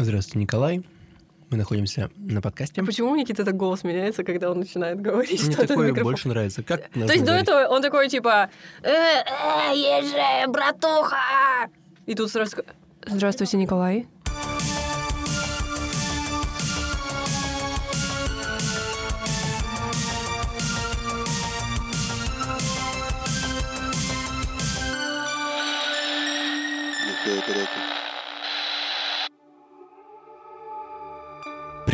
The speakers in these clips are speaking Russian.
Здравствуйте, Николай. Мы находимся на подкасте. Почему у Никиты так голос меняется, когда он начинает говорить Мне что-то в такое микрофон? больше нравится. Как То есть до этого он такой, типа, э, э, же, братуха! И тут сразу Здравствуйте, Николай.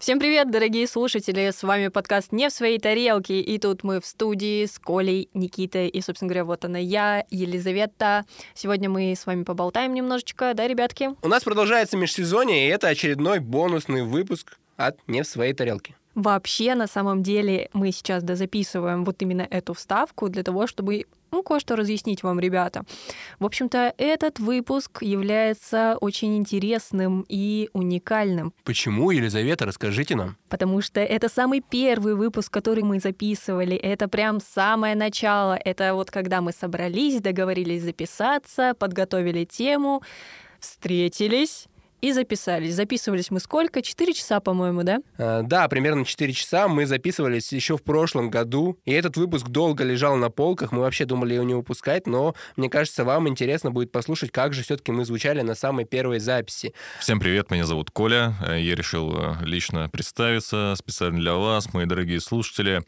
Всем привет, дорогие слушатели! С вами подкаст «Не в своей тарелке». И тут мы в студии с Колей, Никитой и, собственно говоря, вот она я, Елизавета. Сегодня мы с вами поболтаем немножечко, да, ребятки? У нас продолжается межсезонье, и это очередной бонусный выпуск от «Не в своей тарелке». Вообще, на самом деле, мы сейчас дозаписываем вот именно эту вставку для того, чтобы ну, кое-что разъяснить вам, ребята. В общем-то, этот выпуск является очень интересным и уникальным, Почему, Елизавета, расскажите нам. потому что это самый первый выпуск, который мы записывали. Это прям самое начало. Это вот когда мы собрались, договорились записаться, подготовили тему, встретились и записались. Записывались мы сколько? Четыре часа, по-моему, да? А, Да, примерно 4 часа мы записывались еще в прошлом году, и этот выпуск долго лежал на полках, мы вообще думали его не выпускать, но мне кажется, вам интересно будет послушать, как же все-таки мы звучали на самой первой записи. Всем привет, меня зовут Коля. Э, Я решил э, лично представиться специально для вас, мои дорогие слушатели.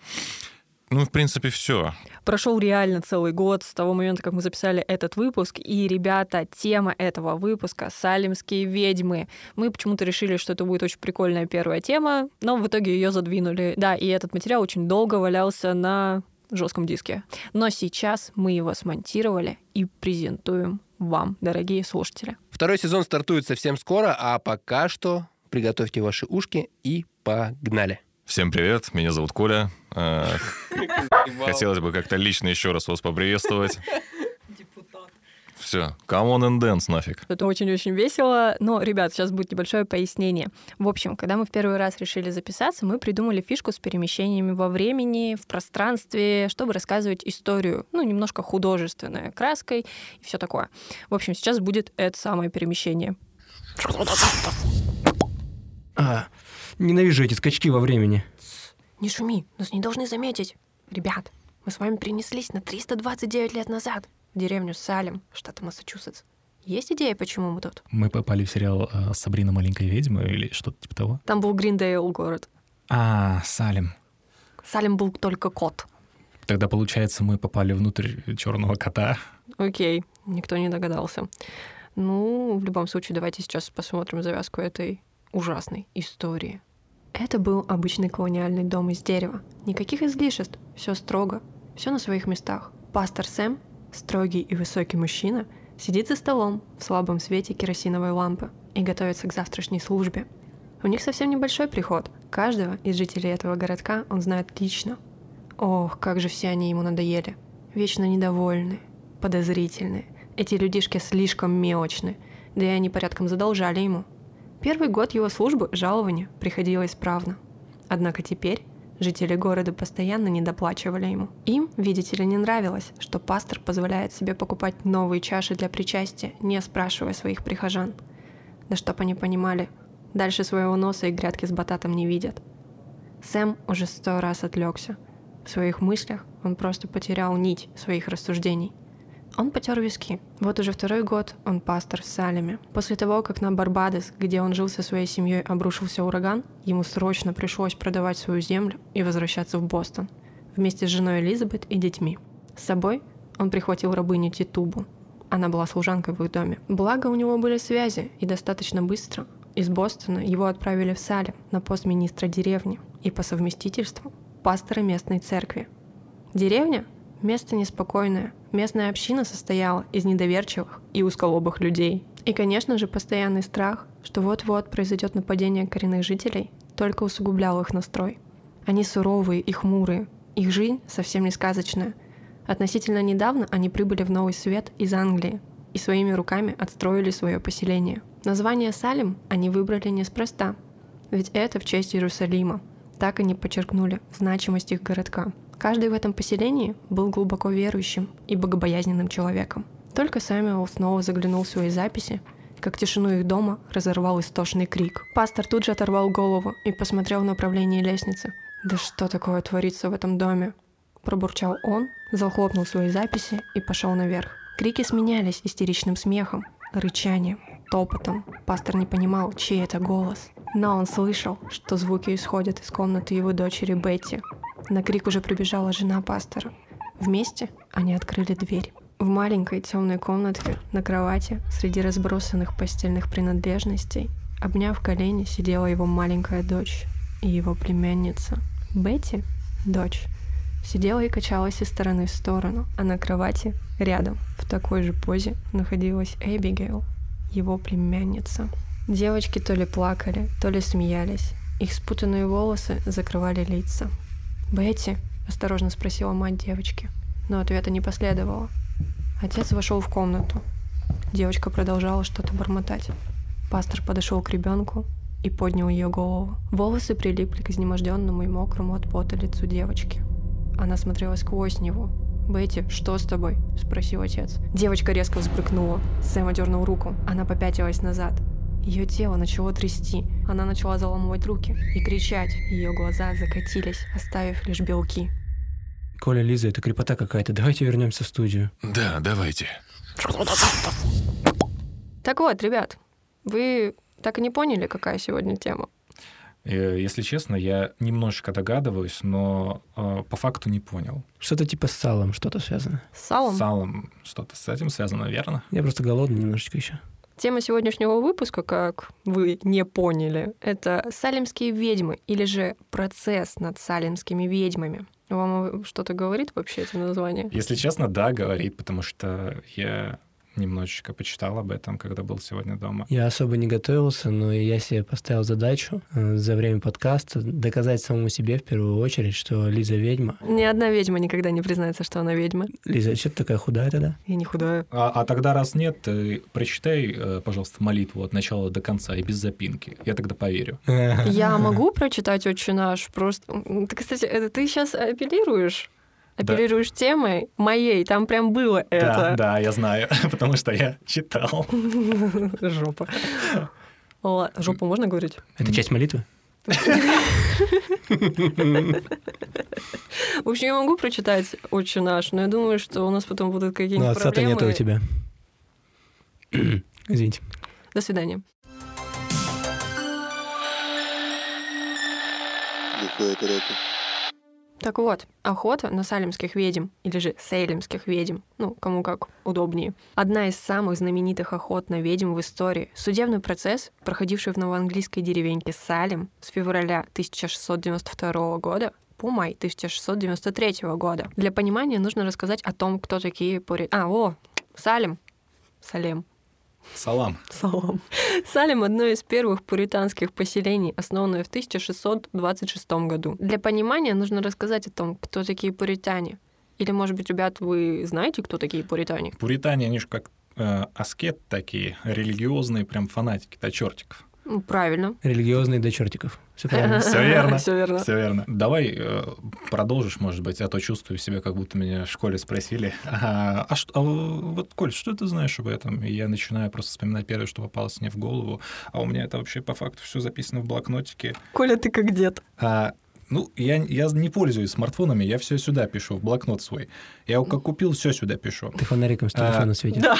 Ну, в принципе, все. Прошел реально целый год с того момента, как мы записали этот выпуск, и, ребята, тема этого выпуска — салимские ведьмы. Мы почему-то решили, что это будет очень прикольная первая тема, но в итоге ее задвинули. Да, и этот материал очень долго валялся на жестком диске. Но сейчас мы его смонтировали и презентуем вам, дорогие слушатели. Второй сезон стартует совсем скоро, а пока что приготовьте ваши ушки и погнали. Всем привет, меня зовут Коля. Э, Хотелось бы как-то лично еще раз вас поприветствовать. Все, come on and dance нафиг. Это очень-очень весело. Но, ребят, сейчас будет небольшое пояснение. В общем, когда мы в первый раз решили записаться, мы придумали фишку с перемещениями во времени, в пространстве, чтобы рассказывать историю, ну, немножко художественной краской и все такое. В общем, сейчас будет это самое перемещение. А, ненавижу эти скачки во времени. Не шуми, нас не должны заметить. Ребят, мы с вами перенеслись на 329 лет назад в деревню Салем, штат Массачусетс. Есть идея, почему мы тут? Мы попали в сериал э, «Сабрина маленькая ведьма» или что-то типа того. Там был Гриндейл город. А, Салем. Салем был только кот. Тогда, получается, мы попали внутрь черного кота. Окей, никто не догадался. Ну, в любом случае, давайте сейчас посмотрим завязку этой ужасной истории. Это был обычный колониальный дом из дерева. Никаких излишеств, все строго, все на своих местах. Пастор Сэм, строгий и высокий мужчина, сидит за столом в слабом свете керосиновой лампы и готовится к завтрашней службе. У них совсем небольшой приход. Каждого из жителей этого городка он знает лично. Ох, как же все они ему надоели. Вечно недовольны, подозрительны. Эти людишки слишком мелочны, да и они порядком задолжали ему. Первый год его службы жалование приходило исправно. Однако теперь жители города постоянно недоплачивали ему. Им, видите ли, не нравилось, что пастор позволяет себе покупать новые чаши для причастия, не спрашивая своих прихожан. Да чтоб они понимали, дальше своего носа и грядки с бататом не видят. Сэм уже сто раз отвлекся. В своих мыслях он просто потерял нить своих рассуждений. Он потер виски. Вот уже второй год он пастор в Салеме. После того, как на Барбадос, где он жил со своей семьей, обрушился ураган, ему срочно пришлось продавать свою землю и возвращаться в Бостон вместе с женой Элизабет и детьми. С собой он прихватил рабыню Титубу. Она была служанкой в их доме. Благо у него были связи, и достаточно быстро из Бостона его отправили в Салем на пост министра деревни и по совместительству пастора местной церкви. Деревня – место неспокойное. Местная община состояла из недоверчивых и узколобых людей. И, конечно же, постоянный страх, что вот-вот произойдет нападение коренных жителей, только усугублял их настрой. Они суровые и хмурые, их жизнь совсем не сказочная. Относительно недавно они прибыли в Новый Свет из Англии и своими руками отстроили свое поселение. Название Салим они выбрали неспроста, ведь это в честь Иерусалима. Так они подчеркнули значимость их городка. Каждый в этом поселении был глубоко верующим и богобоязненным человеком. Только Сэмюэл снова заглянул в свои записи, как тишину их дома разорвал истошный крик. Пастор тут же оторвал голову и посмотрел в направлении лестницы. «Да что такое творится в этом доме?» Пробурчал он, захлопнул свои записи и пошел наверх. Крики сменялись истеричным смехом, рычанием, топотом. Пастор не понимал, чей это голос. Но он слышал, что звуки исходят из комнаты его дочери Бетти. На крик уже прибежала жена пастора. Вместе они открыли дверь. В маленькой темной комнатке на кровати среди разбросанных постельных принадлежностей, обняв колени, сидела его маленькая дочь и его племянница. Бетти, дочь, сидела и качалась из стороны в сторону, а на кровати рядом, в такой же позе, находилась Эбигейл, его племянница. Девочки то ли плакали, то ли смеялись. Их спутанные волосы закрывали лица. «Бетти?» — осторожно спросила мать девочки. Но ответа не последовало. Отец вошел в комнату. Девочка продолжала что-то бормотать. Пастор подошел к ребенку и поднял ее голову. Волосы прилипли к изнеможденному и мокрому от пота лицу девочки. Она смотрела сквозь него. «Бетти, что с тобой?» – спросил отец. Девочка резко взбрыкнула. Сэм одернул руку. Она попятилась назад. Ее тело начало трясти. Она начала заламывать руки и кричать. Ее глаза закатились, оставив лишь белки. Коля, Лиза, это крепота какая-то. Давайте вернемся в студию. Да, давайте. Так вот, ребят, вы так и не поняли, какая сегодня тема? Э, Если честно, я немножечко догадываюсь, но э, по факту не понял. Что-то типа с салом, что-то связано. С салом? С салом что-то с этим связано, верно? Я просто голодный немножечко еще. Тема сегодняшнего выпуска, как вы не поняли, это салимские ведьмы или же процесс над салимскими ведьмами. Вам что-то говорит вообще это название? Если честно, да, говорит, потому что я немножечко почитал об этом, когда был сегодня дома. Я особо не готовился, но я себе поставил задачу э, за время подкаста доказать самому себе в первую очередь, что Лиза ведьма. Ни одна ведьма никогда не признается, что она ведьма. Лиза, что ты такая худая тогда? Я не худая. А, а тогда, раз нет, ты прочитай, э, пожалуйста, молитву от начала до конца и без запинки. Я тогда поверю. Я могу прочитать «Отче наш»? Просто... Ты, кстати, это ты сейчас апеллируешь? Да. Апеллируешь темой моей, там прям было Да, это. да, я знаю, потому что я читал. Жопа. Ла- Жопу можно говорить? Это часть молитвы? В общем, я могу прочитать «Отче наш», но я думаю, что у нас потом будут Ну, какие-нибудь отца-то проблемы. нету у тебя. Извините. До свидания. Так вот, охота на салимских ведьм, или же сейлемских ведьм, ну, кому как удобнее. Одна из самых знаменитых охот на ведьм в истории. Судебный процесс, проходивший в новоанглийской деревеньке Салим с февраля 1692 года по май 1693 года. Для понимания нужно рассказать о том, кто такие пури... А, о, Салим. Салем. Салам. Салам. Салем — одно из первых пуританских поселений, основанное в 1626 году. Для понимания нужно рассказать о том, кто такие пуритане. Или, может быть, ребят, вы знаете, кто такие пуритане? Пуритане, они же как э, аскет такие, религиозные прям фанатики до чертиков. Правильно. Религиозные до чертиков. Все правильно. Все верно. Все верно. Все верно. Давай э, продолжишь, может быть, а то чувствую себя, как будто меня в школе спросили. А, а что, а вот, Коль, что ты знаешь об этом? И я начинаю просто вспоминать первое, что попалось мне в голову. А у меня это вообще по факту все записано в блокнотике. Коля, ты как дед. А, ну, я, я не пользуюсь смартфонами, я все сюда пишу, в блокнот свой. Я его как купил, все сюда пишу. Ты фонариком с телефона А, светишь. Да.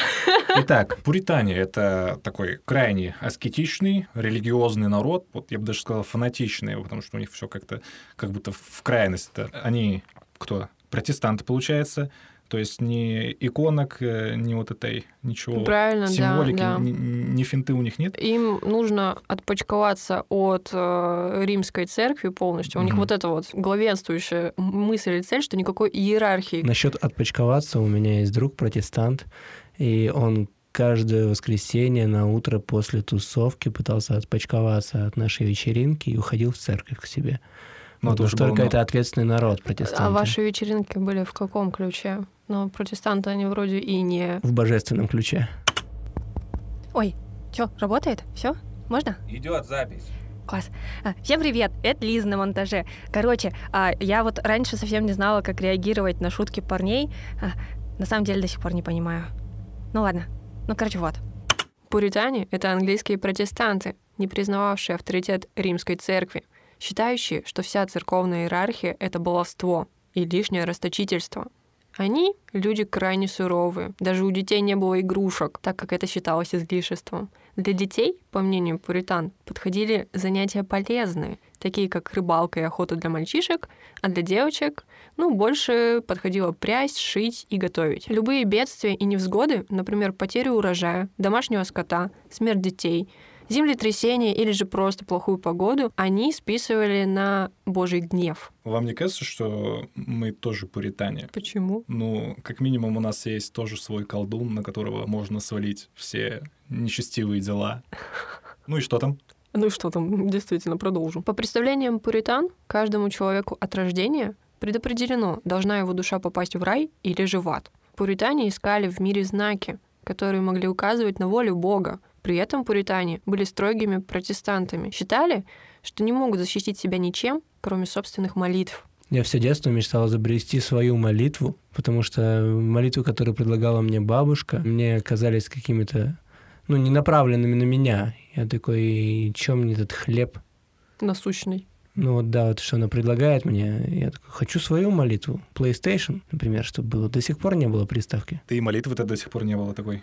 Итак, пуритане — это такой крайне аскетичный, религиозный народ, вот я бы даже сказал фанатичный, потому что у них все как-то как будто в крайность. -то. Они кто? Протестанты, получается, то есть ни иконок, э, ни вот этой, ничего, Правильно, да, символики, да. Ни, ни финты у них нет. Им нужно отпочковаться от э, римской церкви полностью. У них Мгм. вот эта вот главенствующая мысль и цель, что никакой иерархии. Насчет отпочковаться у меня есть друг протестант, и он каждое воскресенье на утро после тусовки пытался отпочковаться от нашей вечеринки и уходил в церковь к себе. Ну, Вот это уже настолько было это ответственный народ, протестанты. А ваши вечеринки были в каком ключе? Ну, протестанты они вроде и не... В божественном ключе. Ой, что, работает? Все? Можно? Идет запись. Класс. А, Всем привет, это Лиза на монтаже. Короче, а, я вот раньше совсем не знала, как реагировать на шутки парней. А, На самом деле до сих пор не понимаю. Ну ладно. Ну, короче, вот. Пуритане — это английские протестанты, не признававшие авторитет римской церкви, считающие, что вся церковная иерархия — это баловство и лишнее расточительство. Они — люди крайне суровые. Даже у детей не было игрушек, так как это считалось излишеством. Для детей, по мнению пуритан, подходили занятия полезные, такие как рыбалка и охота для мальчишек, а для девочек, ну, больше подходило прясть, шить и готовить. Любые бедствия и невзгоды, например, потерю урожая, домашнего скота, смерть детей, землетрясение или же просто плохую погоду, они списывали на Божий гнев. Вам не кажется, что мы тоже пуритане? Почему? Ну, как минимум, у нас есть тоже свой колдун, на которого можно свалить все нечестивые дела. Ну и что там? Ну и что там, действительно, продолжу. По представлениям пуритан, каждому человеку от рождения предопределено, должна его душа попасть в рай или же в ад. Пуритане искали в мире знаки, которые могли указывать на волю Бога. При этом пуритане были строгими протестантами. Считали, что не могут защитить себя ничем, кроме собственных молитв. Я все детство мечтал изобрести свою молитву, потому что молитвы, которые предлагала мне бабушка, мне казались какими-то, ну, не направленными на меня. Я такой, чем мне этот хлеб? Насущный. Ну вот да, вот что она предлагает мне. Я такой, хочу свою молитву. PlayStation, например, чтобы было. До сих пор не было приставки. Ты и молитвы-то до сих пор не было такой.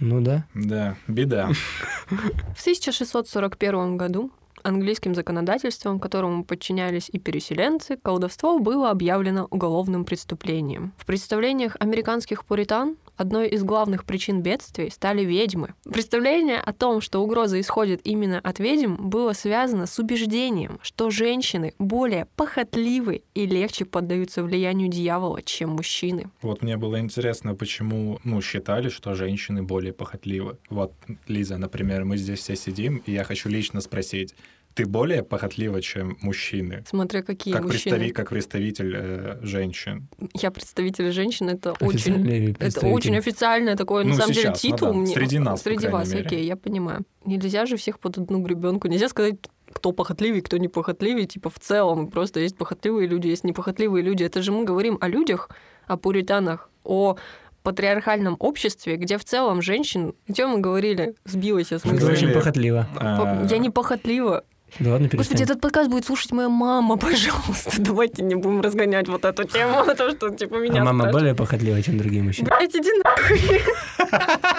Ну да. Да, беда. В 1641 году английским законодательством, которому подчинялись и переселенцы, колдовство было объявлено уголовным преступлением. В представлениях американских пуритан одной из главных причин бедствий стали ведьмы. Представление о том, что угроза исходит именно от ведьм, было связано с убеждением, что женщины более похотливы и легче поддаются влиянию дьявола, чем мужчины. Вот мне было интересно, почему, ну, считали, что женщины более похотливы. Вот, Лиза, например, мы здесь все сидим, и я хочу лично спросить, ты более похотлива, чем мужчины? Смотря какие Как, мужчины. представи- как представитель э, женщин. Я представитель женщин, это очень... Официальный Это очень официальное такое, на Ну, самом деле, сейчас, ну титул да, мне. среди нас, Среди вас, мере. окей, я понимаю. Нельзя же всех под одну гребенку. Нельзя сказать, кто похотливый, кто не похотливый, типа в целом. Просто есть похотливые люди, есть непохотливые люди. Это же мы говорим о людях, о пуританах, о патриархальном обществе, где в целом женщин... Где мы говорили? Сбилась я с Ты мысли. очень похотливо. А, Я не похотлива. Да ладно, Господи, перестань. этот подкаст будет слушать моя мама, пожалуйста. Давайте не будем разгонять вот эту тему, то, что типа меня А мама спрашивают. более похотлива, чем другие мужчины. Блять, иди нахуй.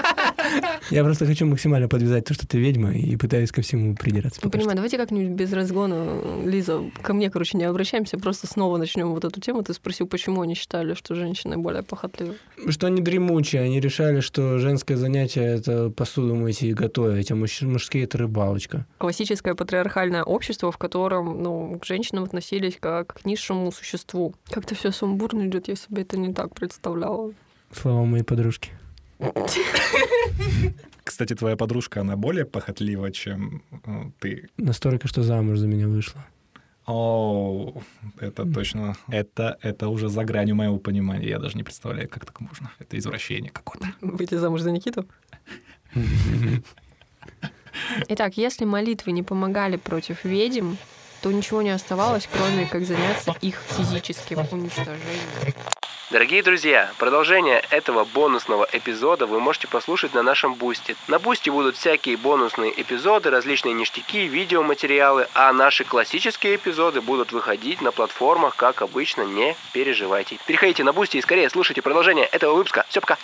Я просто хочу максимально подвязать то, что ты ведьма, и пытаюсь ко всему придираться. Пока понимаю, давайте как-нибудь без разгона, Лиза, ко мне, короче, не обращаемся, просто снова начнем вот эту тему. Ты спросил, почему они считали, что женщины более похотливы. что. Они дремучие, они решали, что женское занятие — это посуду мыть и готовить, а муж- мужские — это рыбалочка. Классическое патриархальное общество, в котором ну, к женщинам относились как к низшему существу. Как-то все сумбурно идет, я себе это не так представляла. Слова моей подружки. Кстати, твоя подружка, она более похотлива, чем э, ты. Настолько, что замуж за меня вышла. О, это точно. Это, это уже за гранью моего понимания. Я даже не представляю, как так можно. Это извращение какое-то. Выйти замуж за Никиту? Итак, если молитвы не помогали против ведьм, то ничего не оставалось, кроме как заняться их физическим уничтожением. Дорогие друзья, продолжение этого бонусного эпизода вы можете послушать на нашем Бусти. На Бусти будут всякие бонусные эпизоды, различные ништяки, видеоматериалы, а наши классические эпизоды будут выходить на платформах, как обычно, не переживайте. Переходите на Бусти и скорее слушайте продолжение этого выпуска. Все, пока!